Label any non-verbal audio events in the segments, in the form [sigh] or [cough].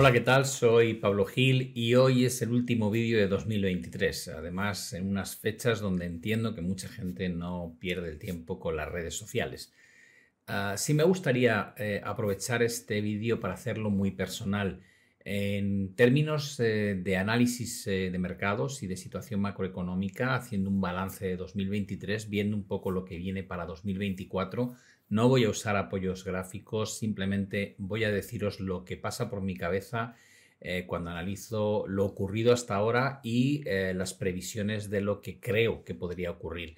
Hola, ¿qué tal? Soy Pablo Gil y hoy es el último vídeo de 2023. Además, en unas fechas donde entiendo que mucha gente no pierde el tiempo con las redes sociales. Uh, sí me gustaría eh, aprovechar este vídeo para hacerlo muy personal. En términos eh, de análisis eh, de mercados y de situación macroeconómica, haciendo un balance de 2023, viendo un poco lo que viene para 2024, no voy a usar apoyos gráficos, simplemente voy a deciros lo que pasa por mi cabeza eh, cuando analizo lo ocurrido hasta ahora y las previsiones de lo que creo que podría ocurrir.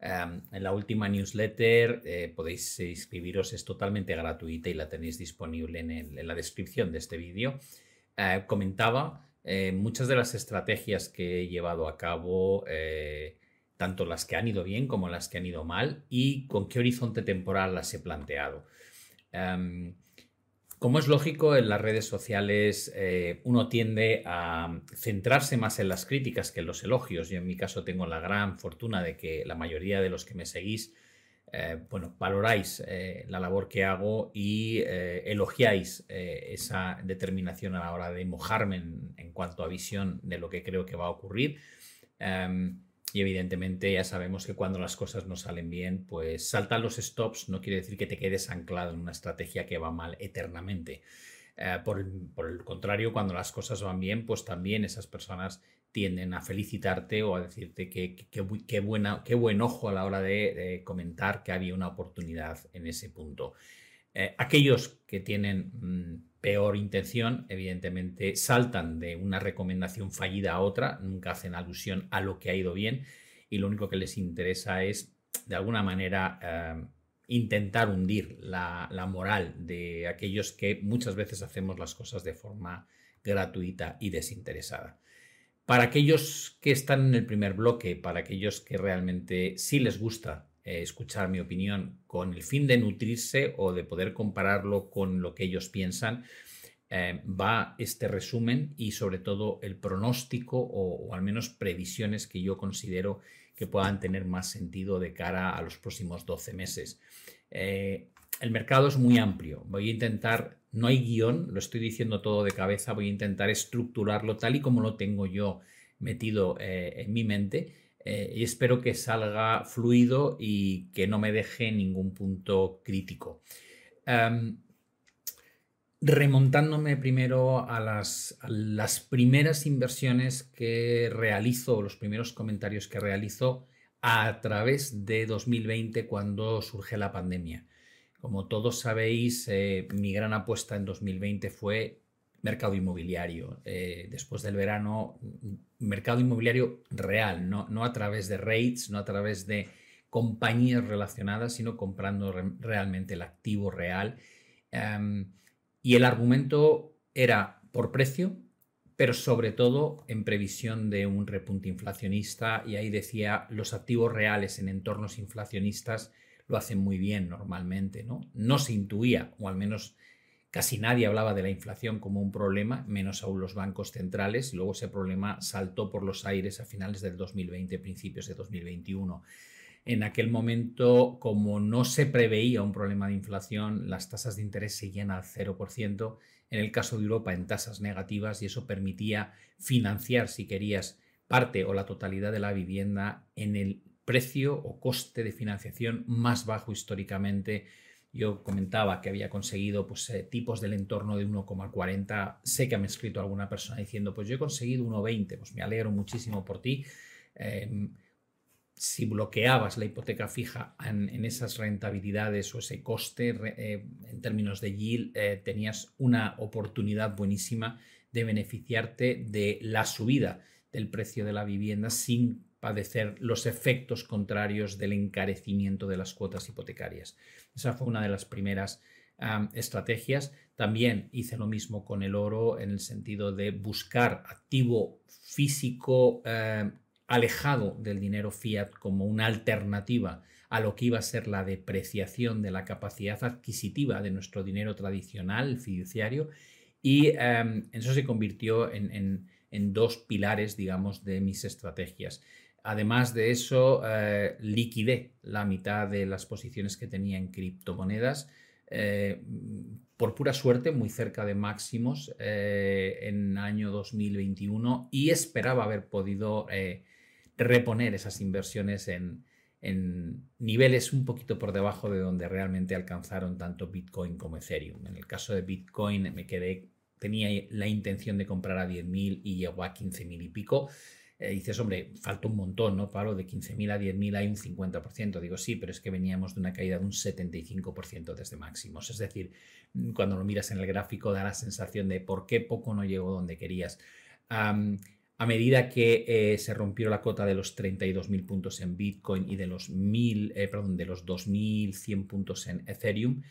Em, en la última newsletter podéis inscribiros, es totalmente gratuita y la tenéis disponible en la descripción de este vídeo. Eh, comentaba eh, muchas de las estrategias que he llevado a cabo, eh, tanto las que han ido bien como las que han ido mal, y con qué horizonte temporal las he planteado. Em, como es lógico, en las redes sociales uno tiende a centrarse más en las críticas que en los elogios. Yo en mi caso tengo la gran fortuna de que la mayoría de los que me seguís eh, bueno, valoráis eh, la labor que hago y eh, elogiáis esa determinación a la hora de mojarme en, cuanto a visión de lo que creo que va a ocurrir. Em, y evidentemente ya sabemos que cuando las cosas no salen bien, pues saltan los stops, no quiere decir que te quedes anclado en una estrategia que va mal eternamente. por, el contrario, cuando las cosas van bien, pues también esas personas tienden a felicitarte o a decirte que, qué buen ojo a la hora de, comentar que había una oportunidad en ese punto. Eh, aquellos que tienen mm, peor intención, evidentemente, saltan de una recomendación fallida a otra, nunca hacen alusión a lo que ha ido bien y lo único que les interesa es, de alguna manera, eh, intentar hundir la, la moral de aquellos que muchas veces hacemos las cosas de forma gratuita y desinteresada. Para aquellos que están en el primer bloque, para aquellos que realmente sí les gusta eh, escuchar mi opinión con el fin de nutrirse o de poder compararlo con lo que ellos piensan, eh, va este resumen y sobre todo el pronóstico o, al menos previsiones que yo considero que puedan tener más sentido de cara a los próximos 12 meses. Eh, el mercado es muy amplio. Voy a intentar no hay guion, lo estoy diciendo todo de cabeza, voy a intentar estructurarlo tal y como lo tengo yo metido en mi mente eh, y espero que salga fluido y que no me deje ningún punto crítico. Em, remontándome primero a las, las, primeras inversiones que realizo, los primeros comentarios que realizo a través de 2020 cuando surge la pandemia. Como todos sabéis, eh, mi gran apuesta en 2020 fue mercado inmobiliario. Eh, después del verano, mercado inmobiliario real, no, no, a través de rates, no a través de compañías relacionadas, sino comprando realmente el activo real. Em, y el argumento era por precio, pero sobre todo en previsión de un repunte inflacionista. Y ahí decía, los activos reales en entornos inflacionistas lo hacen muy bien normalmente, ¿no? No se intuía, o al menos casi nadie hablaba de la inflación como un problema, menos aún los bancos centrales, y luego ese problema saltó por los aires a finales del 2020, principios de 2021. En aquel momento, como no se preveía un problema de inflación, las tasas de interés seguían al 0%, en el caso de Europa en tasas negativas, y eso permitía financiar, si querías, parte o la totalidad de la vivienda en el precio o coste de financiación más bajo históricamente. Yo comentaba que había conseguido pues, eh, tipos del entorno de 1,40. Sé que me ha escrito alguna persona diciendo, pues yo he conseguido 1,20. Pues me alegro muchísimo por ti. Em, si bloqueabas la hipoteca fija en, esas rentabilidades o ese coste eh, en términos de yield, eh, tenías una oportunidad buenísima de beneficiarte de la subida del precio de la vivienda sin padecer los efectos contrarios del encarecimiento de las cuotas hipotecarias. Esa fue una de las primeras estrategias. También hice lo mismo con el oro en el sentido de buscar activo físico eh, alejado del dinero fiat como una alternativa a lo que iba a ser la depreciación de la capacidad adquisitiva de nuestro dinero tradicional, fiduciario, y eso se convirtió en, en dos pilares, digamos, de mis estrategias. Además de eso, eh, liquidé la mitad de las posiciones que tenía en criptomonedas. Eh, por pura suerte muy cerca de máximos eh, en año 2021 y esperaba haber podido eh, reponer esas inversiones en, niveles un poquito por debajo de donde realmente alcanzaron tanto Bitcoin como Ethereum. En el caso de Bitcoin me quedé, tenía la intención de comprar a 10.000 y llegó a 15.000 y pico. Eh, dices, hombre, falta un montón, ¿no, Pablo? De 15.000 a 10.000 hay un 50%. Digo, sí, pero es que veníamos de una caída de un 75% desde máximos. Es decir, mm, cuando lo miras en el gráfico da la sensación de por qué poco no llegó donde querías. a medida que eh, se rompió la cota de los 32.000 puntos en Bitcoin y de los, 1000, eh, perdón, de los 2.100 puntos en Ethereum,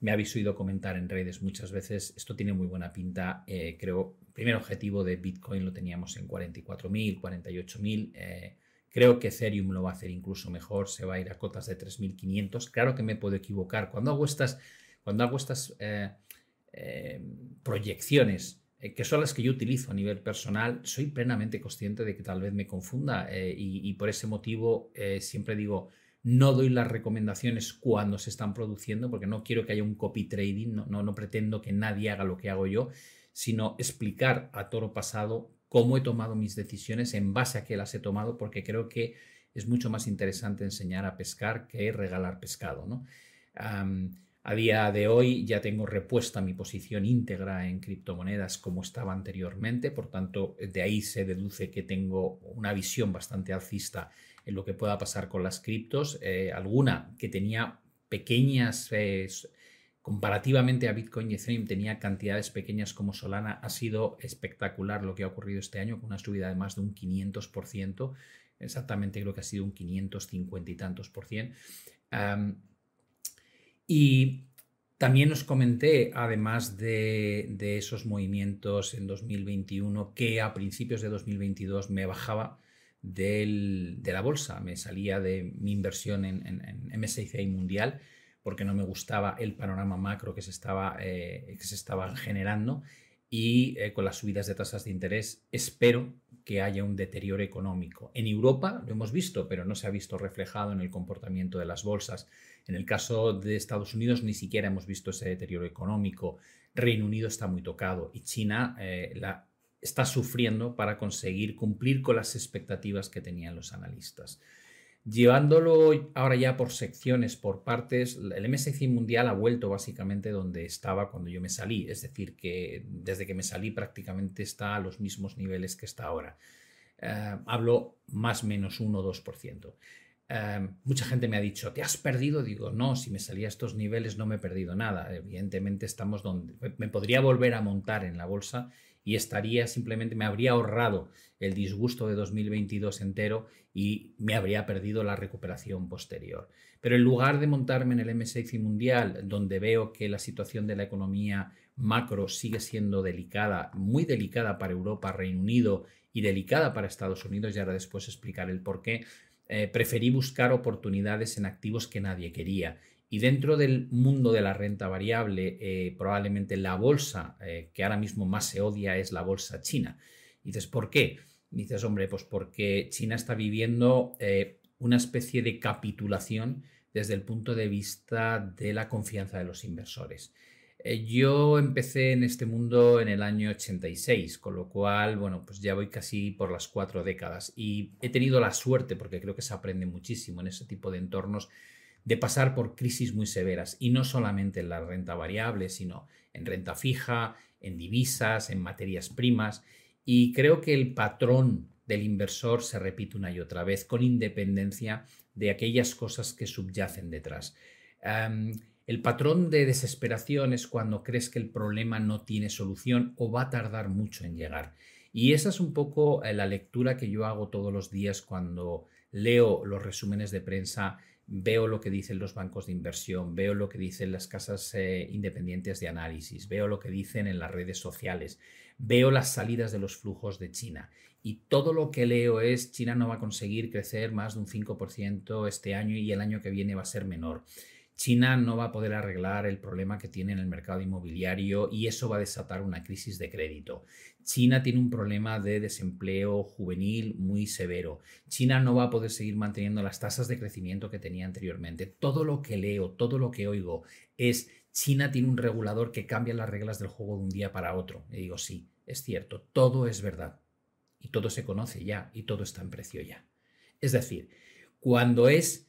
me habéis oído comentar en redes muchas veces, esto tiene muy buena pinta, creo primer objetivo de Bitcoin lo teníamos en 44.000, 48.000. Eh, creo que Ethereum lo va a hacer incluso mejor, se va a ir a cotas de 3.500. Claro que me puedo equivocar. Cuando hago estas, cuando hago estas eh, eh, proyecciones, que son las que yo utilizo a nivel personal, soy plenamente consciente de que tal vez me confunda y, por ese motivo siempre digo, no doy las recomendaciones cuando se están produciendo porque no quiero que haya un copy trading, no, no pretendo que nadie haga lo que hago yo sino explicar a toro pasado cómo he tomado mis decisiones en base a qué las he tomado, porque creo que es mucho más interesante enseñar a pescar que regalar pescado. ¿no? a día de hoy ya tengo repuesta mi posición íntegra en criptomonedas como estaba anteriormente, por tanto de ahí se deduce que tengo una visión bastante alcista en lo que pueda pasar con las criptos, eh, alguna que tenía pequeñas eh, comparativamente a Bitcoin y Ethereum tenía cantidades pequeñas como Solana, ha sido espectacular lo que ha ocurrido este año con una subida de más de un 500%, exactamente creo que ha sido un 550 y tantos por cien. y también os comenté, además de, esos movimientos en 2021, que a principios de 2022 me bajaba de la bolsa, me salía de mi inversión en, en, en MSCI Mundial porque no me gustaba el panorama macro que se estaba, eh, que se estaba generando y eh, con las subidas de tasas de interés espero que haya un deterioro económico. En Europa lo hemos visto, pero no se ha visto reflejado en el comportamiento de las bolsas. En el caso de Estados Unidos ni siquiera hemos visto ese deterioro económico. Reino Unido está muy tocado y China eh, la, está sufriendo para conseguir cumplir con las expectativas que tenían los analistas. Llevándolo ahora ya por secciones, por partes, el MSCI mundial ha vuelto básicamente donde estaba cuando yo me salí, es decir, que desde que me salí prácticamente está a los mismos niveles que está ahora. Eh, hablo más menos 1 o 2%. Eh, mucha gente me ha dicho, ¿te has perdido? Digo, no, si me salía a estos niveles no me he perdido nada. Evidentemente estamos donde me podría volver a montar en la bolsa y estaría simplemente, me habría ahorrado el disgusto de 2022 entero y me habría perdido la recuperación posterior. Pero en lugar de montarme en el MSCI mundial, donde veo que la situación de la economía macro sigue siendo delicada, muy delicada para Europa, Reino Unido y delicada para Estados Unidos, y ahora después explicar el por qué, eh, preferí buscar oportunidades en activos que nadie quería y dentro del mundo de la renta variable, eh, probablemente la bolsa eh, que ahora mismo más se odia es la bolsa china. Y dices, ¿por qué? Dices, hombre, pues porque China está viviendo eh, una especie de capitulación desde el punto de vista de la confianza de los inversores. Yo empecé en este mundo en el año 86, con lo cual, bueno, pues ya voy casi por las cuatro décadas y he tenido la suerte, porque creo que se aprende muchísimo en ese tipo de entornos, de pasar por crisis muy severas y no solamente en la renta variable, sino en renta fija, en divisas, en materias primas. Y creo que el patrón del inversor se repite una y otra vez, con independencia de aquellas cosas que subyacen detrás. el patrón de desesperación es cuando crees que el problema no tiene solución o va a tardar mucho en llegar. Y esa es un poco eh, la lectura que yo hago todos los días cuando leo los resúmenes de prensa veo lo que dicen los bancos de inversión, veo lo que dicen las casas eh, independientes de análisis, veo lo que dicen en las redes sociales, veo las salidas de los flujos de China. Y todo lo que leo es China no va a conseguir crecer más de un 5% este año y el año que viene va a ser menor. China no va a poder arreglar el problema que tiene en el mercado inmobiliario y eso va a desatar una crisis de crédito. China tiene un problema de desempleo juvenil muy severo. China no va a poder seguir manteniendo las tasas de crecimiento que tenía anteriormente. Todo lo que leo, todo lo que oigo es China tiene un regulador que cambia las reglas del juego de un día para otro. Y digo, sí, es cierto, todo es verdad. Y todo se conoce ya y todo está en precio ya. Es decir, cuando es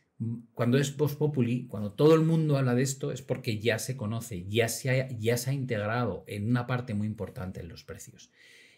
cuando es post populi, cuando todo el mundo habla de esto, es porque ya se conoce, ya se, ha, ya se ha integrado en una parte muy importante en los precios.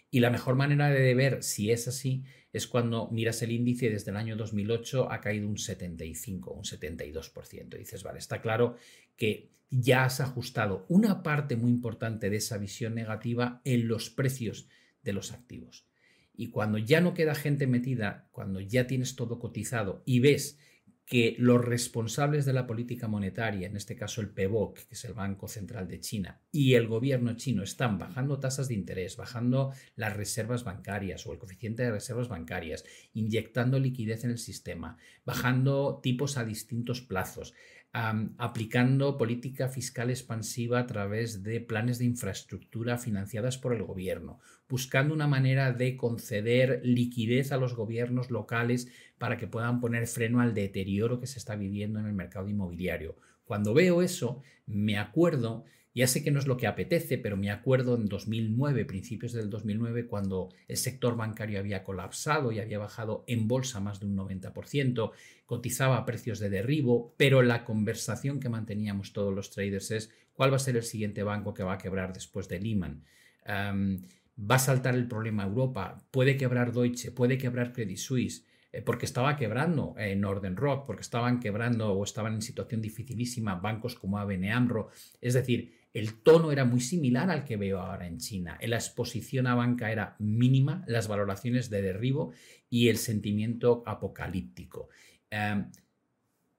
Y la mejor manera de ver si es así es cuando miras el índice desde el año 2008 ha caído un 75, un 72%. Y dices, vale, está claro que ya has ajustado una parte muy importante de esa visión negativa en los precios de los activos. Y cuando ya no queda gente metida, cuando ya tienes todo cotizado y ves que los responsables de la política monetaria, en este caso el PBOC, que es el Banco Central de China, y el gobierno chino están bajando tasas de interés, bajando las reservas bancarias o el coeficiente de reservas bancarias, inyectando liquidez en el sistema, bajando tipos a distintos plazos, aplicando política fiscal expansiva a través de planes de infraestructura financiadas por el gobierno, buscando una manera de conceder liquidez a los gobiernos locales para que puedan poner freno al deterioro que se está viviendo en el mercado inmobiliario. Cuando veo eso, me acuerdo ya sé que no es lo que apetece, pero me acuerdo en 2009, principios del 2009, cuando el sector bancario había colapsado y había bajado en bolsa más de un 90%, cotizaba a precios de derribo, pero la conversación que manteníamos todos los traders es cuál va a ser el siguiente banco que va a quebrar después de Lehman. va a saltar el problema a Europa, puede quebrar Deutsche, puede quebrar Credit Suisse, eh, porque estaba quebrando en Northern Rock, porque estaban quebrando o estaban en situación dificilísima bancos como ABN AMRO. Es decir, el tono era muy similar al que veo ahora en China. La exposición a banca era mínima, las valoraciones de derribo y el sentimiento apocalíptico. Em,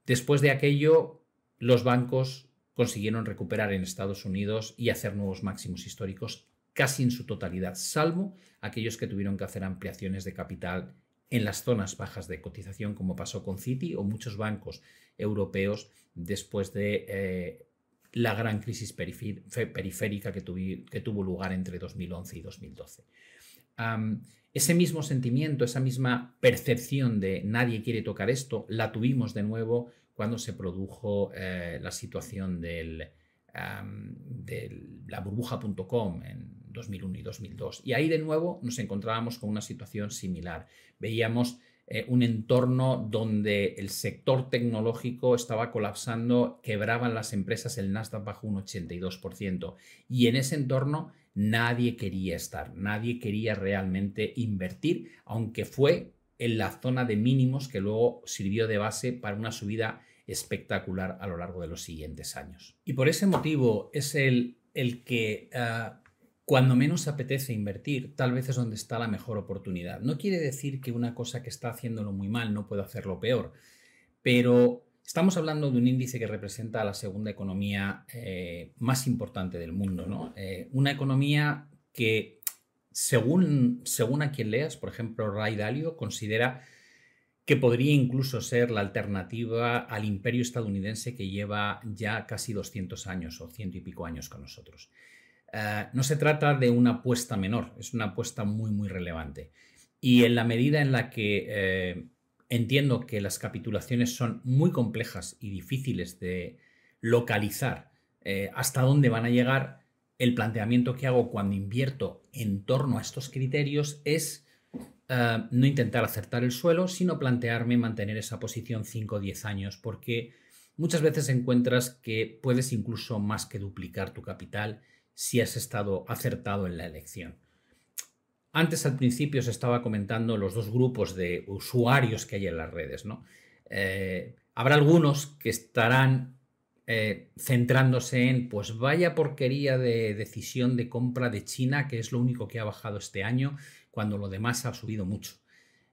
después de aquello, los bancos consiguieron recuperar en Estados Unidos y hacer nuevos máximos históricos casi en su totalidad, salvo aquellos que tuvieron que hacer ampliaciones de capital en las zonas bajas de cotización, como pasó con Citi o muchos bancos europeos después de eh, la gran crisis periférica que, tuvo lugar entre 2011 y 2012. ese mismo sentimiento, esa misma percepción de nadie quiere tocar esto, la tuvimos de nuevo cuando se produjo eh, la situación de la burbuja.com en 2001 y 2002. Y ahí de nuevo nos encontrábamos con una situación similar. Veíamos eh, un entorno donde el sector tecnológico estaba colapsando, quebraban las empresas, el Nasdaq bajó un 82%. Y en ese entorno nadie quería estar, nadie quería realmente invertir, aunque fue en la zona de mínimos que luego sirvió de base para una subida espectacular a lo largo de los siguientes años. Y por ese motivo es el, el que ah, cuando menos apetece invertir, tal vez es donde está la mejor oportunidad. No quiere decir que una cosa que está haciéndolo muy mal no pueda hacerlo peor, pero estamos hablando de un índice que representa la segunda economía eh, más importante del mundo, ¿no? Eh, una economía que, según, según a quien leas, por ejemplo, Ray Dalio considera que podría incluso ser la alternativa al imperio estadounidense que lleva ya casi 200 años o ciento y pico años con nosotros. Eh, no se trata de una apuesta menor, es una apuesta muy, muy relevante. Y en la medida en la que eh, entiendo que las capitulaciones son muy complejas y difíciles de localizar eh, hasta dónde van a llegar, el planteamiento que hago cuando invierto en torno a estos criterios es no intentar acertar el suelo, sino plantearme mantener esa posición 5 o 10 años, porque muchas veces encuentras que puedes incluso más que duplicar tu capital si has estado acertado en la elección. Antes al principio se estaba comentando los dos grupos de usuarios que hay en las redes. ¿no? Eh, habrá algunos que estarán eh, centrándose en, pues vaya porquería de decisión de compra de China, que es lo único que ha bajado este año, cuando lo demás ha subido mucho.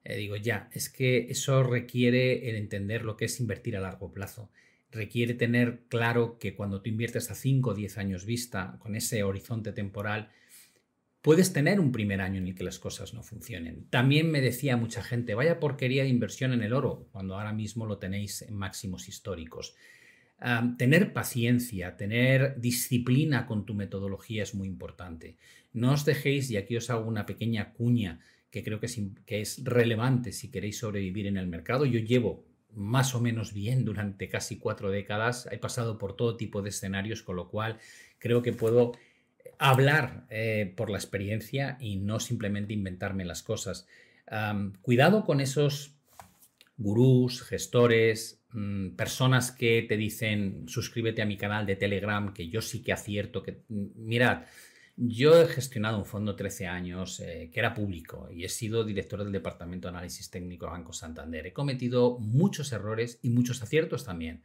Eh, digo, ya, es que eso requiere el entender lo que es invertir a largo plazo requiere tener claro que cuando tú inviertes a 5 o 10 años vista, con ese horizonte temporal, puedes tener un primer año en el que las cosas no funcionen. También me decía mucha gente, vaya porquería de inversión en el oro, cuando ahora mismo lo tenéis en máximos históricos. tener paciencia, tener disciplina con tu metodología es muy importante. No os dejéis, y aquí os hago una pequeña cuña que creo que es, que es relevante si queréis sobrevivir en el mercado. Yo llevo más o menos bien durante casi cuatro décadas. He pasado por todo tipo de escenarios, con lo cual creo que puedo hablar eh, por la experiencia y no simplemente inventarme las cosas. cuidado con esos gurús, gestores, mm, personas que te dicen suscríbete a mi canal de Telegram, que yo sí que acierto, que mm, mirad, yo he gestionado un fondo 13 años eh, que era público y he sido director del Departamento de Análisis Técnico de Banco Santander. He cometido muchos errores y muchos aciertos también.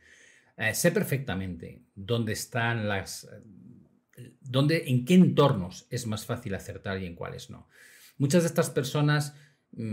Eh, sé perfectamente dónde están las dónde, en qué entornos es más fácil acertar y en cuáles no. Muchas de estas personas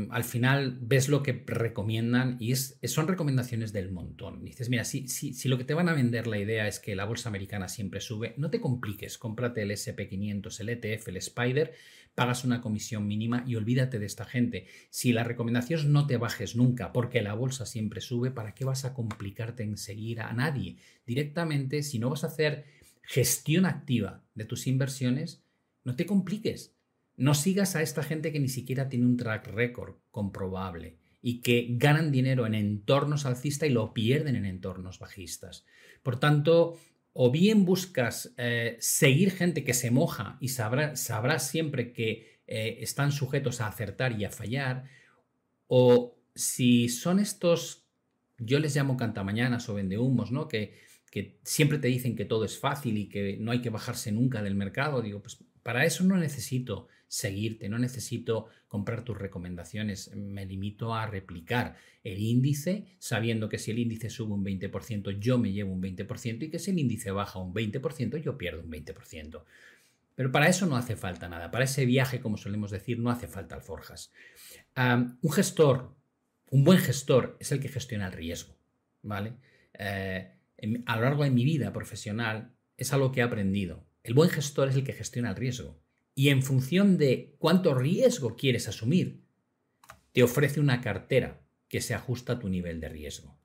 al final ves lo que recomiendan y es, son recomendaciones del montón. Dices, mira, si, si, si, lo que te van a vender la idea es que la bolsa americana siempre sube, no te compliques, cómprate el SP500, el ETF, el Spider, pagas una comisión mínima y olvídate de esta gente. Si la recomendación es no te bajes nunca porque la bolsa siempre sube, ¿para qué vas a complicarte en seguir a nadie? Directamente, si no vas a hacer gestión activa de tus inversiones, no te compliques. No sigas a esta gente que ni siquiera tiene un track record comprobable y que ganan dinero en entornos alcistas y lo pierden en entornos bajistas. Por tanto, o bien buscas eh, seguir gente que se moja y sabrás siempre que eh, están sujetos a acertar y a fallar, o si son estos, yo les llamo cantamañanas o vendehumos, ¿no? Que que siempre te dicen que todo es fácil y que no hay que bajarse nunca del mercado, digo, pues para eso no necesito seguirte, no necesito comprar tus recomendaciones, me limito a replicar el índice sabiendo que si el índice sube un 20% yo me llevo un 20% y que si el índice baja un 20% yo pierdo un 20%. Pero para eso no hace falta nada, para ese viaje, como solemos decir, no hace falta alforjas. un gestor, un buen gestor es el que gestiona el riesgo, ¿vale? Eh, a lo largo de mi vida profesional es algo que he aprendido. El buen gestor es el que gestiona el riesgo. Y en función de cuánto riesgo quieres asumir, te ofrece una cartera que se ajusta a tu nivel de riesgo.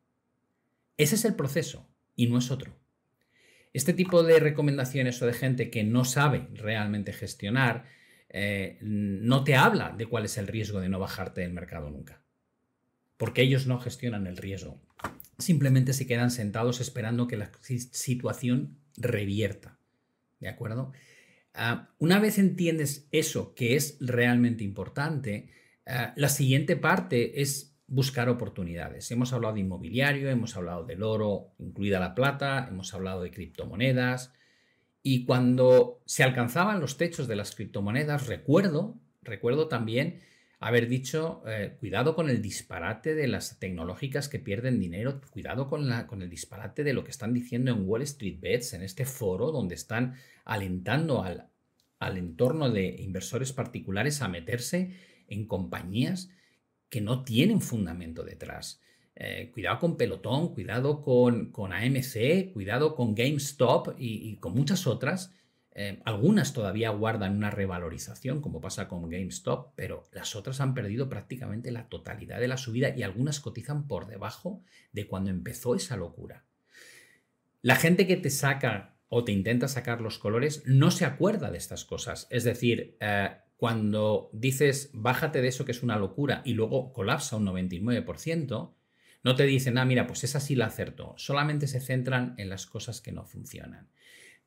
Ese es el proceso y no es otro. Este tipo de recomendaciones o de gente que no sabe realmente gestionar eh, no te habla de cuál es el riesgo de no bajarte del mercado nunca. Porque ellos no gestionan el riesgo simplemente se quedan sentados esperando que la situación revierta. ¿De acuerdo? Ah, una vez entiendes eso, que es realmente importante, ah, la siguiente parte es buscar oportunidades. Hemos hablado de inmobiliario, hemos hablado del oro, incluida la plata, hemos hablado de criptomonedas. Y cuando se alcanzaban los techos de las criptomonedas, recuerdo, recuerdo también haber dicho, eh, cuidado con el disparate de las tecnológicas que pierden dinero, cuidado con, la, con el disparate de lo que están diciendo en Wall Street Bets, en este foro donde están alentando al, al entorno de inversores particulares a meterse en compañías que no tienen fundamento detrás. Eh, cuidado con Pelotón, cuidado con, con, AMC, cuidado con GameStop y con muchas otras eh, algunas todavía guardan una revalorización, como pasa con GameStop, pero las otras han perdido prácticamente la totalidad de la subida y algunas cotizan por debajo de cuando empezó esa locura. La gente que te saca o te intenta sacar los colores no se acuerda de estas cosas. Es decir, eh, cuando dices bájate de eso que es una locura y luego colapsa un 99%, no te dicen, ah, mira, pues esa sí la acertó. Solamente se centran en las cosas que no funcionan.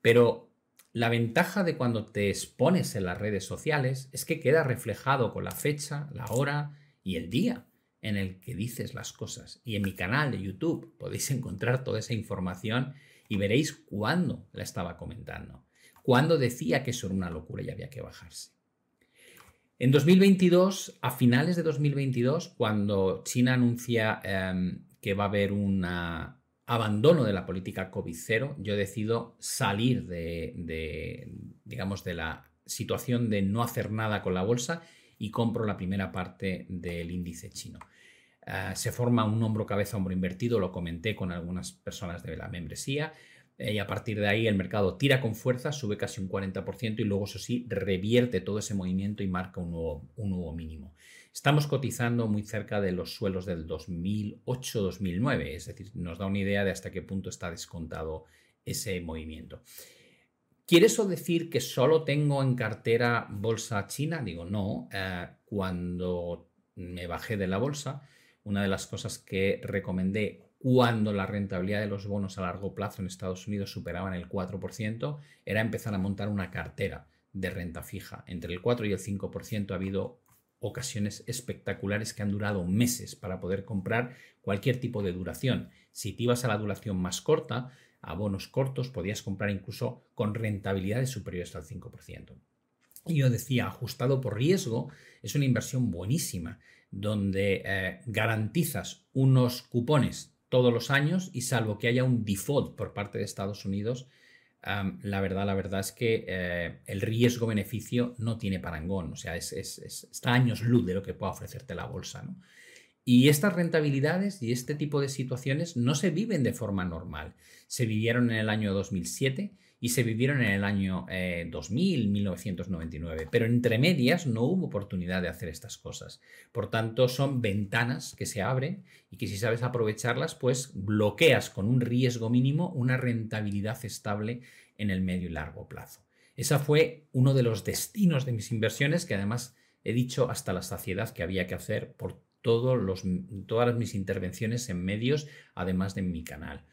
Pero la ventaja de cuando te expones en las redes sociales es que queda reflejado con la fecha, la hora y el día en el que dices las cosas. Y en mi canal de YouTube podéis encontrar toda esa información y veréis cuándo la estaba comentando, cuándo decía que eso era una locura y había que bajarse. En 2022, a finales de 2022, cuando China anuncia em, que va a haber una, abandono de la política COVID-0, yo decido salir de, digamos, de la situación de no hacer nada con la bolsa y compro la primera parte del índice chino. Ah, se forma un hombro cabeza hombro invertido, lo comenté con algunas personas de la membresía, eh, y a partir de ahí el mercado tira con fuerza, sube casi un 40% y luego eso sí revierte todo ese movimiento y marca un nuevo mínimo. Estamos cotizando muy cerca de los suelos del 2008-2009, es decir, nos da una idea de hasta qué punto está descontado ese movimiento. ¿Quiere eso decir que solo tengo en cartera bolsa china? Digo, no. Eh, cuando me bajé de la bolsa, una de las cosas que recomendé cuando la rentabilidad de los bonos a largo plazo en Estados Unidos superaban el 4%, era empezar a montar una cartera de renta fija. Entre el 4 y el 5% ha habido ocasiones espectaculares que han durado meses para poder comprar cualquier tipo de duración. Si te ibas a la duración más corta, a bonos cortos, podías comprar incluso con rentabilidades superiores al 5%. Y yo decía, ajustado por riesgo, es una inversión buenísima, donde eh, garantizas unos cupones todos los años y salvo que haya un default por parte de Estados Unidos, la verdad, la verdad es que eh, el riesgo-beneficio no tiene parangón, o sea, es, está años luz de lo que pueda ofrecerte la bolsa. Y estas rentabilidades y este tipo de situaciones no se viven de forma normal. Se vivieron en el año 2007 y se vivieron en el año 2000, eh, 1999, pero entre medias no hubo oportunidad de hacer estas cosas. Por tanto, son ventanas que se abren y que si sabes aprovecharlas, pues bloqueas con un riesgo mínimo una rentabilidad estable en el medio y largo plazo. Esa fue uno de los destinos de mis inversiones que además he dicho hasta la saciedad que había que hacer por todos los, todas mis intervenciones en medios, además de mi canal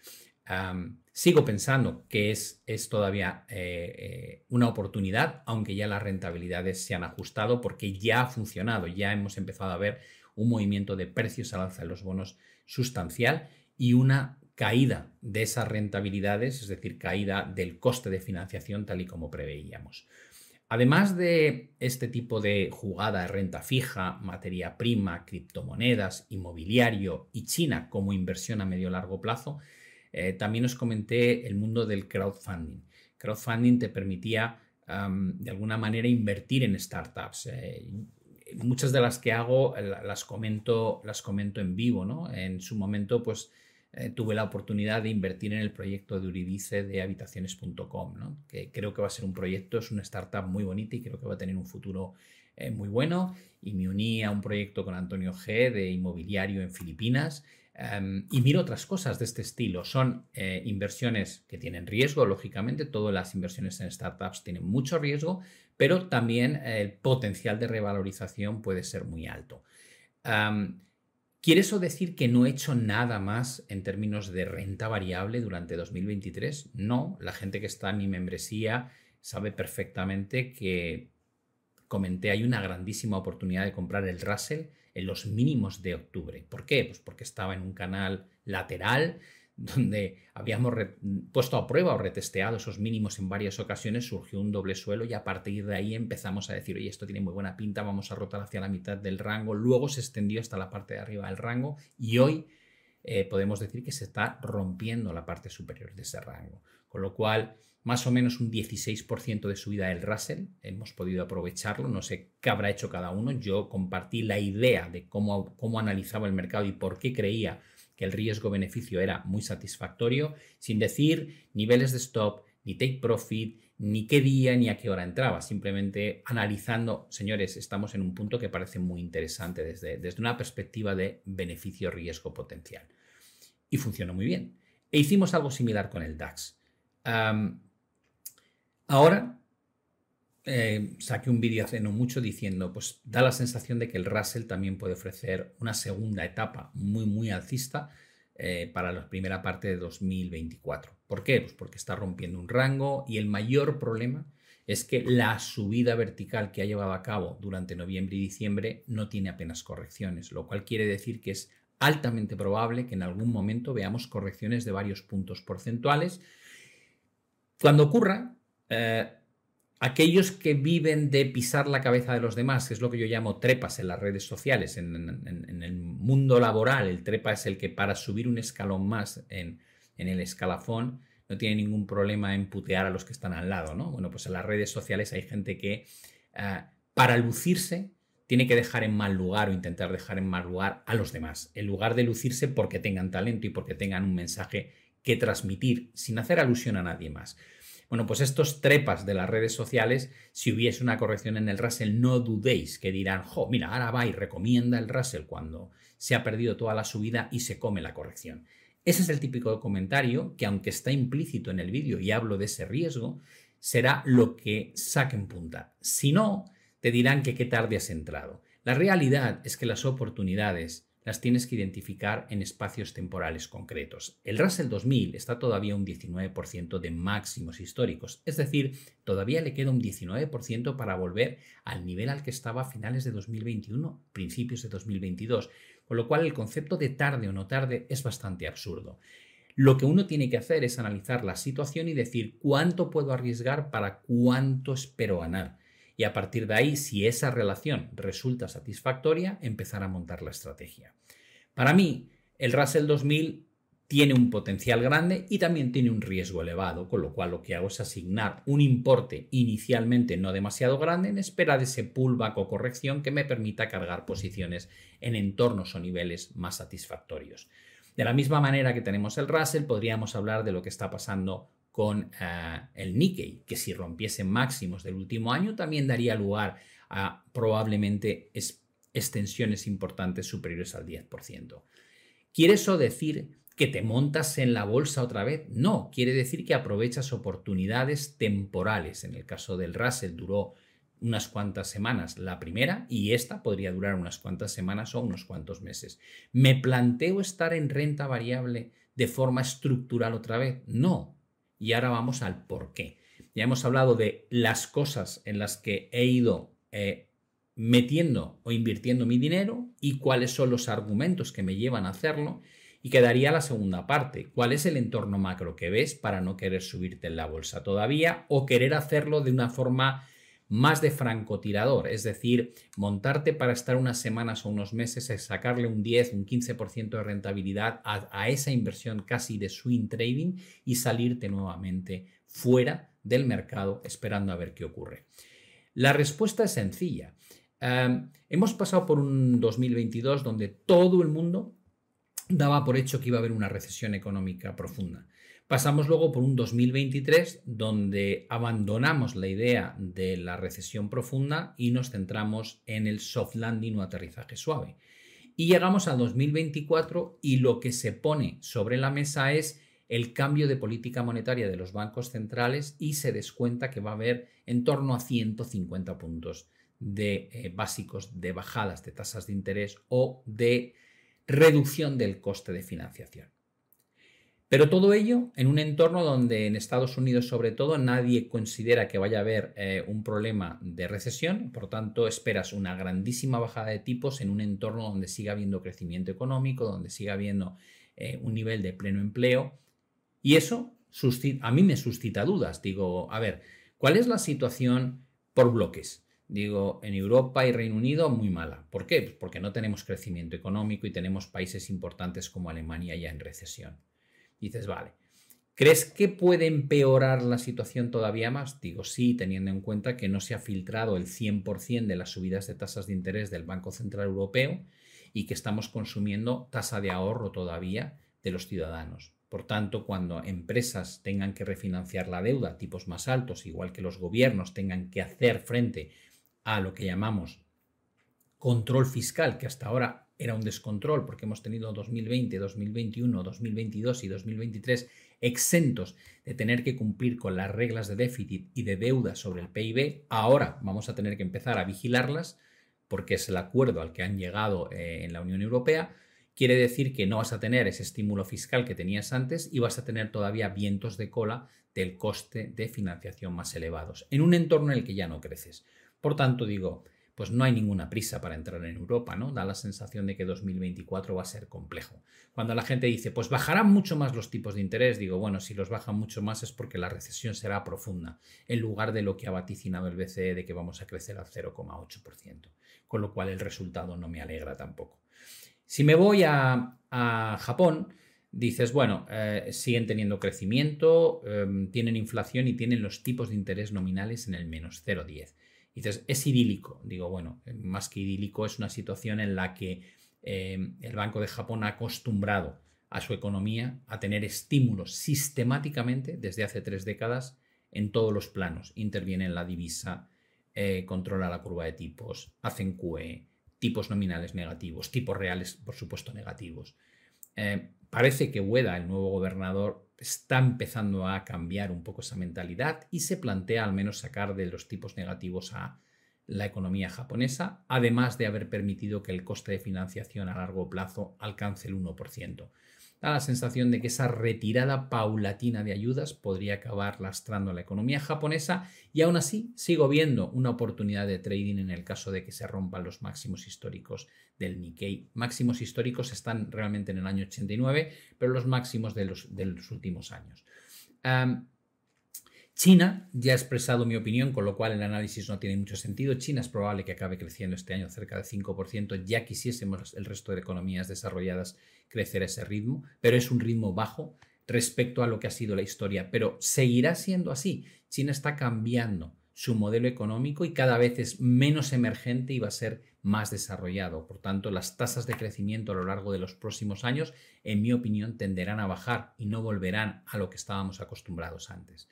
sigo pensando que es, es todavía eh, eh, una oportunidad, aunque ya las rentabilidades se han ajustado porque ya ha funcionado, ya hemos empezado a ver un movimiento de precios al alza de los bonos sustancial y una caída de esas rentabilidades, es decir, caída del coste de financiación tal y como preveíamos. Además de este tipo de jugada de renta fija, materia prima, criptomonedas, inmobiliario y China como inversión a medio largo plazo, eh, también os comenté el mundo del crowdfunding. Crowdfunding te permitía de alguna manera invertir en startups. Eh, muchas de las que hago eh, las comento, las comento en vivo, ¿no? En su momento, pues tuve la oportunidad de invertir en el proyecto de Uridice de habitaciones.com, ¿no? que creo que va a ser un proyecto, es una startup muy bonita y creo que va a tener un futuro muy bueno. Y me uní a un proyecto con Antonio G de inmobiliario en Filipinas Em, y miro otras cosas de este estilo. Son eh, inversiones que tienen riesgo, lógicamente, todas las inversiones en startups tienen mucho riesgo, pero también el potencial de revalorización puede ser muy alto. Em, ¿Quiere eso decir que no he hecho nada más en términos de renta variable durante 2023? No, la gente que está en mi membresía sabe perfectamente que comenté, hay una grandísima oportunidad de comprar el Russell en los mínimos de octubre. ¿Por qué? Pues porque estaba en un canal lateral [laughs] donde habíamos puesto a prueba o retesteado esos mínimos en varias ocasiones, surgió un doble suelo y a partir de ahí empezamos a decir, oye, esto tiene muy buena pinta, vamos a rotar hacia la mitad del rango, luego se extendió hasta la parte de arriba del rango y hoy eh, podemos decir que se está rompiendo la parte superior de ese rango. Con lo cual, más o menos un 16% de subida del Russell, hemos podido aprovecharlo, no sé qué habrá hecho cada uno, yo compartí la idea de cómo, cómo analizaba el mercado y por qué creía que el riesgo-beneficio era muy satisfactorio, sin decir niveles de stop, ni take profit, ni qué día ni a qué hora entraba, simplemente analizando, señores, estamos en un punto que parece muy interesante desde, desde una perspectiva de beneficio-riesgo potencial. Y funcionó muy bien. E hicimos algo similar con el DAX. Ahora eh, saqué un vídeo hace no mucho diciendo, pues da la sensación de que el Russell también puede ofrecer una segunda etapa muy, muy alcista eh, para la primera parte de 2024. ¿Por qué? Pues porque está rompiendo un rango y el mayor problema es que la subida vertical que ha llevado a cabo durante noviembre y diciembre no tiene apenas correcciones, lo cual quiere decir que es altamente probable que en algún momento veamos correcciones de varios puntos porcentuales. Cuando ocurra, eh, aquellos que viven de pisar la cabeza de los demás, que es lo que yo llamo trepas en las redes sociales, en, el mundo laboral, el trepa es el que para subir un escalón más en, el escalafón no tiene ningún problema en putear a los que están al lado, ¿no? Bueno, pues en las redes sociales hay gente que eh, para lucirse tiene que dejar en mal lugar o intentar dejar en mal lugar a los demás, en lugar de lucirse porque tengan talento y porque tengan un mensaje que transmitir sin hacer alusión a nadie más. Bueno, pues estos trepas de las redes sociales, si hubiese una corrección en el Russell, no dudéis que dirán, jo, mira, ahora va y recomienda el Russell cuando se ha perdido toda la subida y se come la corrección. Ese es el típico comentario que, aunque está implícito en el vídeo y hablo de ese riesgo, será lo que saque en punta. Si no, te dirán que qué tarde has entrado. La realidad es que las oportunidades las tienes que identificar en espacios temporales concretos. El Russell 2000 está todavía un 19% de máximos históricos, es decir, todavía le queda un 19% para volver al nivel al que estaba a finales de 2021, principios de 2022, con lo cual el concepto de tarde o no tarde es bastante absurdo. Lo que uno tiene que hacer es analizar la situación y decir cuánto puedo arriesgar para cuánto espero ganar a partir de ahí, si esa relación resulta satisfactoria, empezar a montar la estrategia. Para mí, el Russell 2000 tiene un potencial grande y también tiene un riesgo elevado, con lo cual lo que hago es asignar un importe inicialmente no demasiado grande en espera de ese pullback o corrección que me permita cargar posiciones en entornos o niveles más satisfactorios. De la misma manera que tenemos el Russell, podríamos hablar de lo que está pasando con eh, el Nikkei, que si rompiese máximos del último año también daría lugar a probablemente extensiones importantes superiores al 10%. ¿Quiere eso decir que te montas en la bolsa otra vez? No, quiere decir que aprovechas oportunidades temporales. En el caso del Russell duró unas cuantas semanas la primera y esta podría durar unas cuantas semanas o unos cuantos meses. ¿Me planteo estar en renta variable de forma estructural otra vez? No, y ahora vamos al por qué. Ya hemos hablado de las cosas en las que he ido eh, metiendo o invirtiendo mi dinero y cuáles son los argumentos que me llevan a hacerlo. Y quedaría la segunda parte. ¿Cuál es el entorno macro que ves para no querer subirte en la bolsa todavía o querer hacerlo de una forma más de francotirador, es decir, montarte para estar unas semanas o unos meses, sacarle un 10, un 15% de rentabilidad a, esa inversión casi de swing trading y salirte nuevamente fuera del mercado esperando a ver qué ocurre. La respuesta es sencilla. Em, hemos pasado por un 2022 donde todo el mundo daba por hecho que iba a haber una recesión económica profunda. Pasamos luego por un 2023 donde abandonamos la idea de la recesión profunda y nos centramos en el soft landing o aterrizaje suave. Y llegamos al 2024 y lo que se pone sobre la mesa es el cambio de política monetaria de los bancos centrales y se descuenta que va a haber en torno a 150 puntos de eh, básicos de bajadas de tasas de interés o de reducción del coste de financiación. Pero todo ello en un entorno donde en Estados Unidos sobre todo nadie considera que vaya a haber eh, un problema de recesión, por tanto esperas una grandísima bajada de tipos en un entorno donde siga habiendo crecimiento económico, donde siga habiendo eh, un nivel de pleno empleo. Y eso a mí me suscita dudas. Digo, a ver, ¿cuál es la situación por bloques? Digo, en Europa y Reino Unido muy mala. ¿Por qué? Pues porque no tenemos crecimiento económico y tenemos países importantes como Alemania ya en recesión dices, vale, ¿crees que puede empeorar la situación todavía más? Digo, sí, teniendo en cuenta que no se ha filtrado el 100% de las subidas de tasas de interés del Banco Central Europeo y que estamos consumiendo tasa de ahorro todavía de los ciudadanos. Por tanto, cuando empresas tengan que refinanciar la deuda a tipos más altos, igual que los gobiernos tengan que hacer frente a lo que llamamos control fiscal, que hasta ahora era un descontrol porque hemos tenido 2020, 2021, 2022 y 2023 exentos de tener que cumplir con las reglas de déficit y de deuda sobre el PIB. Ahora vamos a tener que empezar a vigilarlas porque es el acuerdo al que han llegado eh, en la Unión Europea. Quiere decir que no vas a tener ese estímulo fiscal que tenías antes y vas a tener todavía vientos de cola del coste de financiación más elevados, en un entorno en el que ya no creces. Por tanto, digo, pues no hay ninguna prisa para entrar en Europa, ¿no? Da la sensación de que 2024 va a ser complejo. Cuando la gente dice, pues bajarán mucho más los tipos de interés, digo, bueno, si los bajan mucho más es porque la recesión será profunda, en lugar de lo que ha vaticinado el BCE de que vamos a crecer al 0,8%, con lo cual el resultado no me alegra tampoco. Si me voy a, Japón, dices, bueno, eh, siguen teniendo crecimiento, em, tienen inflación y tienen los tipos de interés nominales en el menos 0,10 dices, es idílico. Digo, bueno, más que idílico, es una situación en la que eh, el Banco de Japón ha acostumbrado a su economía a tener estímulos sistemáticamente desde hace tres décadas en todos los planos. Interviene en la divisa, eh, controla la curva de tipos, hacen QE, tipos nominales negativos, tipos reales, por supuesto, negativos. Eh, parece que Ueda, el nuevo gobernador, está empezando a cambiar un poco esa mentalidad y se plantea al menos sacar de los tipos negativos a la economía japonesa, además de haber permitido que el coste de financiación a largo plazo alcance el 1% da la sensación de que esa retirada paulatina de ayudas podría acabar lastrando la economía japonesa y aún así sigo viendo una oportunidad de trading en el caso de que se rompan los máximos históricos del Nikkei. Máximos históricos están realmente en el año 89, pero los máximos de los, últimos años. China, ya he expresado mi opinión, con lo cual el análisis no tiene mucho sentido. China es probable que acabe creciendo este año cerca del 5%, ya quisiésemos el resto de economías desarrolladas crecer a ese ritmo, pero es un ritmo bajo respecto a lo que ha sido la historia. Pero seguirá siendo así. China está cambiando su modelo económico y cada vez es menos emergente y va a ser más desarrollado. Por tanto, las tasas de crecimiento a lo largo de los próximos años, en mi opinión, tenderán a bajar y no volverán a lo que estábamos acostumbrados antes.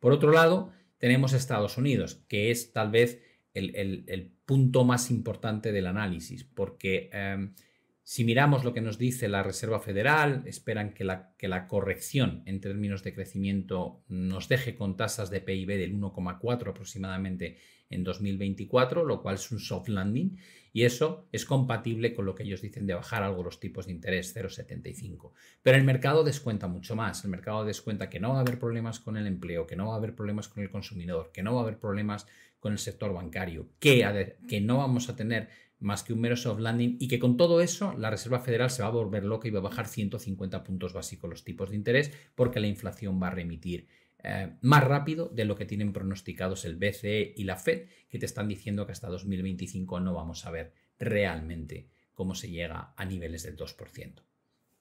Por otro lado, tenemos Estados Unidos, que es tal vez el, punto más importante del análisis, porque em, si miramos lo que nos dice la Reserva Federal, esperan que la, que la, corrección en términos de crecimiento nos deje con tasas de PIB del 1,4 aproximadamente en 2024, lo cual es un soft landing, y eso es compatible con lo que ellos dicen de bajar algo los tipos de interés 0,75. Pero el mercado descuenta mucho más. El mercado descuenta que no va a haber problemas con el empleo, que no va a haber problemas con el consumidor, que no va a haber problemas con el sector bancario, que, que no vamos a tener más que un mero soft landing y que con todo eso la Reserva Federal se va a volver loca y va a bajar 150 puntos básicos los tipos de interés porque la inflación va a remitir eh, más rápido de lo que tienen pronosticados el BCE y la Fed, que te están diciendo que hasta 2025 no vamos a ver realmente cómo se llega a niveles del 2%.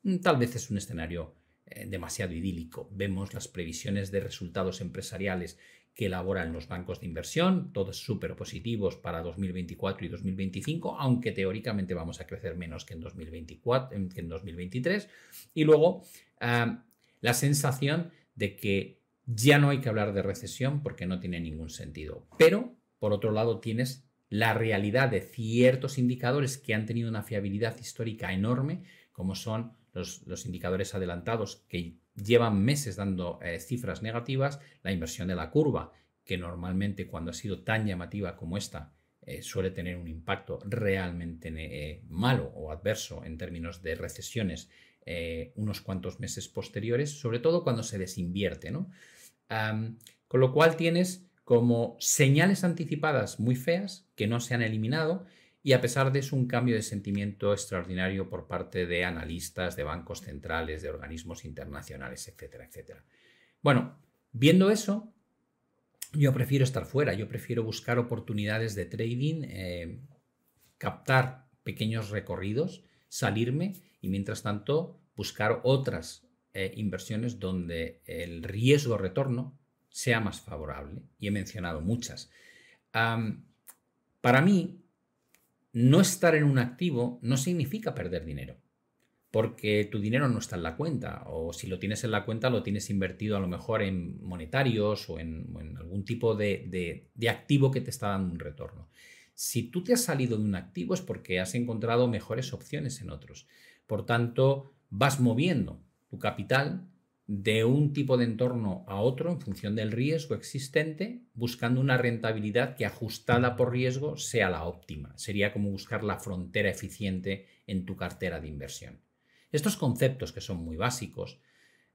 Mm, tal vez es un escenario eh, demasiado idílico. Vemos las previsiones de resultados empresariales que elaboran los bancos de inversión, todos súper positivos para 2024 y 2025, aunque teóricamente vamos a crecer menos que en, 2024, que en 2023. Y luego eh, la sensación de que ya no hay que hablar de recesión porque no tiene ningún sentido. Pero, por otro lado, tienes la realidad de ciertos indicadores que han tenido una fiabilidad histórica enorme, como son los, indicadores adelantados que llevan meses dando eh, cifras negativas, la inversión de la curva, que normalmente cuando ha sido tan llamativa como esta, eh, suele tener un impacto realmente eh, malo o adverso en términos de recesiones unos cuantos meses posteriores, sobre todo cuando se desinvierte. ¿no? Con lo cual tienes como señales anticipadas muy feas que no se han eliminado y a pesar de eso un cambio de sentimiento extraordinario por parte de analistas, de bancos centrales, de organismos internacionales, etcétera, etcétera. Bueno, viendo eso, yo prefiero estar fuera, yo prefiero buscar oportunidades de trading, eh, captar pequeños recorridos, salirme y mientras tanto buscar otras eh, inversiones donde el riesgo retorno sea más favorable. Y he mencionado muchas. para mí, no estar en un activo no significa perder dinero, porque tu dinero no está en la cuenta, o si lo tienes en la cuenta lo tienes invertido a lo mejor en monetarios o en, algún tipo de, de activo que te está dando un retorno. Si tú te has salido de un activo es porque has encontrado mejores opciones en otros. Por tanto, vas moviendo capital de un tipo de entorno a otro en función del riesgo existente, buscando una rentabilidad que ajustada por riesgo sea la óptima. Sería como buscar la frontera eficiente en tu cartera de inversión. Estos conceptos que son muy básicos,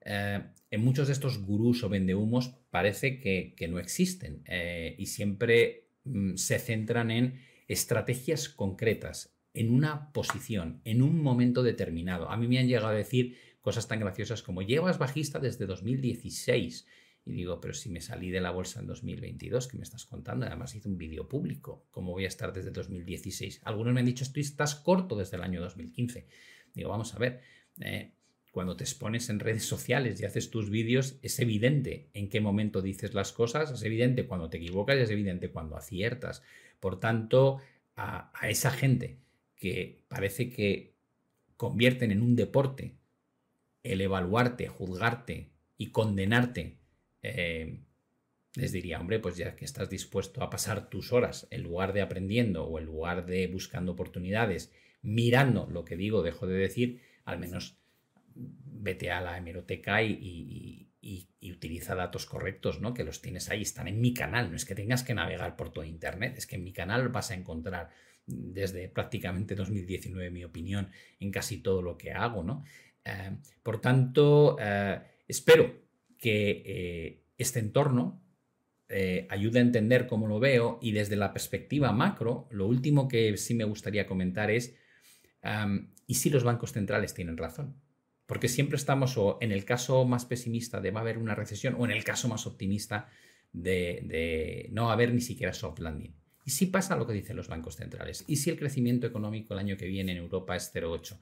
eh, en muchos de estos gurús o vendehumos parece que, no existen eh, y siempre mm, se centran en estrategias concretas, en una posición, en un momento determinado. A mí me han llegado a decir cosas tan graciosas como llevas bajista desde 2016. Y digo, pero si me salí de la bolsa en 2022, ¿qué me estás contando? Además hice un vídeo público. ¿Cómo voy a estar desde 2016? Algunos me han dicho, estás corto desde el año 2015. Digo, vamos a ver, eh, cuando te expones en redes sociales y haces tus vídeos, es evidente en qué momento dices las cosas, es evidente cuando te equivocas y es evidente cuando aciertas. Por tanto, a esa gente que parece que convierten en un deporte el evaluarte, juzgarte y condenarte, eh, les diría, hombre, pues ya que estás dispuesto a pasar tus horas en lugar de aprendiendo o en lugar de buscando oportunidades, mirando lo que digo, dejo de decir, al menos vete a la hemeroteca y, y, utiliza datos correctos, ¿no? Que los tienes ahí, están en mi canal, no es que tengas que navegar por todo Internet, es que en mi canal vas a encontrar desde prácticamente 2019 mi opinión en casi todo lo que hago, ¿no? Eh, por tanto, eh, espero que eh, este entorno ayude a entender cómo lo veo y desde la perspectiva macro, lo último que sí me gustaría comentar es, ¿y si los bancos centrales tienen razón? Porque siempre estamos o en el caso más pesimista de va a haber una recesión o en el caso más optimista de, no haber ni siquiera soft landing. ¿Y si pasa lo que dicen los bancos centrales? ¿Y si el crecimiento económico el año que viene en Europa es 0,8?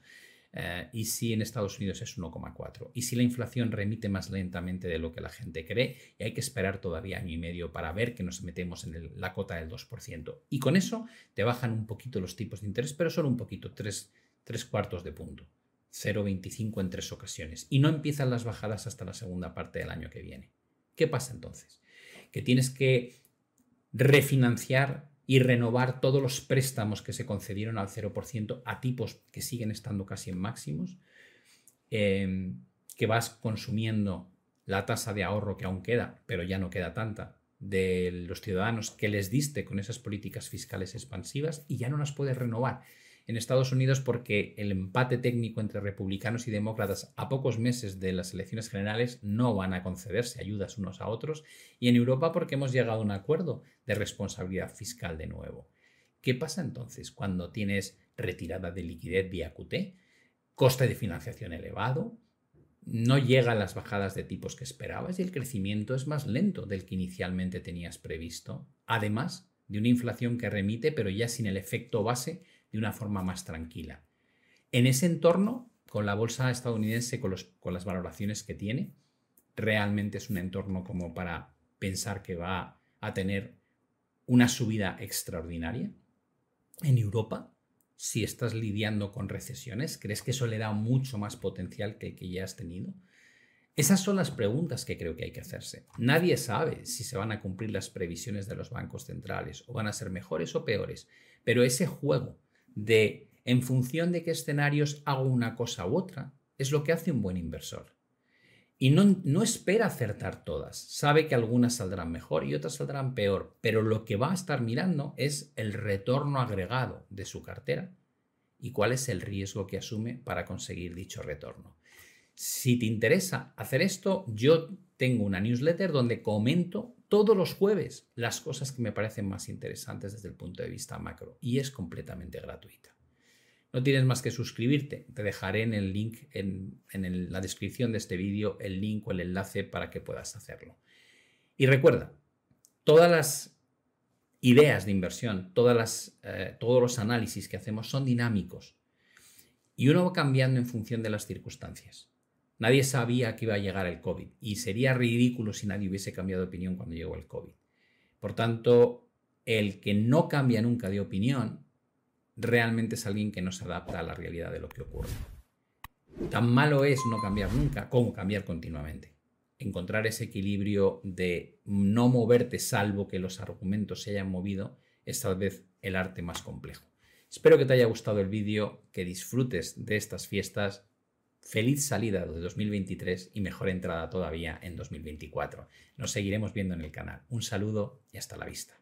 Eh, ¿Y si en Estados Unidos es 1,4? ¿Y si la inflación remite más lentamente de lo que la gente cree? Y hay que esperar todavía año y medio para ver que nos metemos en la cota del 2%. Y con eso te bajan un poquito los tipos de interés, pero solo un poquito, tres cuartos de punto. 0,25 en tres ocasiones. Y no empiezan las bajadas hasta la segunda parte del año que viene. ¿Qué pasa entonces? Que tienes que refinanciar y renovar todos los préstamos que se concedieron al 0% a tipos que siguen estando casi en máximos, em, que vas consumiendo la tasa de ahorro que aún queda, pero ya no queda tanta, de los ciudadanos que les diste con esas políticas fiscales expansivas y ya no las puedes renovar en Estados Unidos porque el empate técnico entre republicanos y demócratas a pocos meses de las elecciones generales no van a concederse ayudas unos a otros y en Europa porque hemos llegado a un acuerdo de responsabilidad fiscal de nuevo. ¿Qué pasa entonces cuando tienes retirada de liquidez vía QT, coste de financiación elevado, no llegan las bajadas de tipos que esperabas y el crecimiento es más lento del que inicialmente tenías previsto, además de una inflación que remite pero ya sin el efecto base de una forma más tranquila. En ese entorno, con la bolsa estadounidense, con, con las valoraciones que tiene, realmente es un entorno como para pensar que va a tener una subida extraordinaria. En Europa, si estás lidiando con recesiones, ¿crees que eso le da mucho más potencial que el que ya has tenido? Esas son las preguntas que creo que hay que hacerse. Nadie sabe si se van a cumplir las previsiones de los bancos centrales o van a ser mejores o peores, pero ese juego de en función de qué escenarios hago una cosa u otra, es lo que hace un buen inversor. Y no, no, espera acertar todas. Sabe que algunas saldrán mejor y otras saldrán peor, pero lo que va a estar mirando es el retorno agregado de su cartera y cuál es el riesgo que asume para conseguir dicho retorno. Si te interesa hacer esto, yo tengo una newsletter donde comento todos los jueves las cosas que me parecen más interesantes desde el punto de vista macro y es completamente gratuita. No tienes más que suscribirte. Te dejaré en el link, en, la descripción de este vídeo, el link o el enlace para que puedas hacerlo. Y recuerda, todas las ideas de inversión, eh, todos los análisis que hacemos son dinámicos y uno va cambiando en función de las circunstancias. Nadie sabía que iba a llegar el COVID y sería ridículo si nadie hubiese cambiado de opinión cuando llegó el COVID. Por tanto, el que no cambia nunca de opinión realmente es alguien que no se adapta a la realidad de lo que ocurre. Tan malo es no cambiar nunca como cambiar continuamente. Encontrar ese equilibrio de no moverte salvo que los argumentos se hayan movido es tal vez el arte más complejo. Espero que te haya gustado el vídeo, que disfrutes de estas fiestas Feliz salida de 2023 y mejor entrada todavía en 2024. Nos seguiremos viendo en el canal. Un saludo y hasta la vista.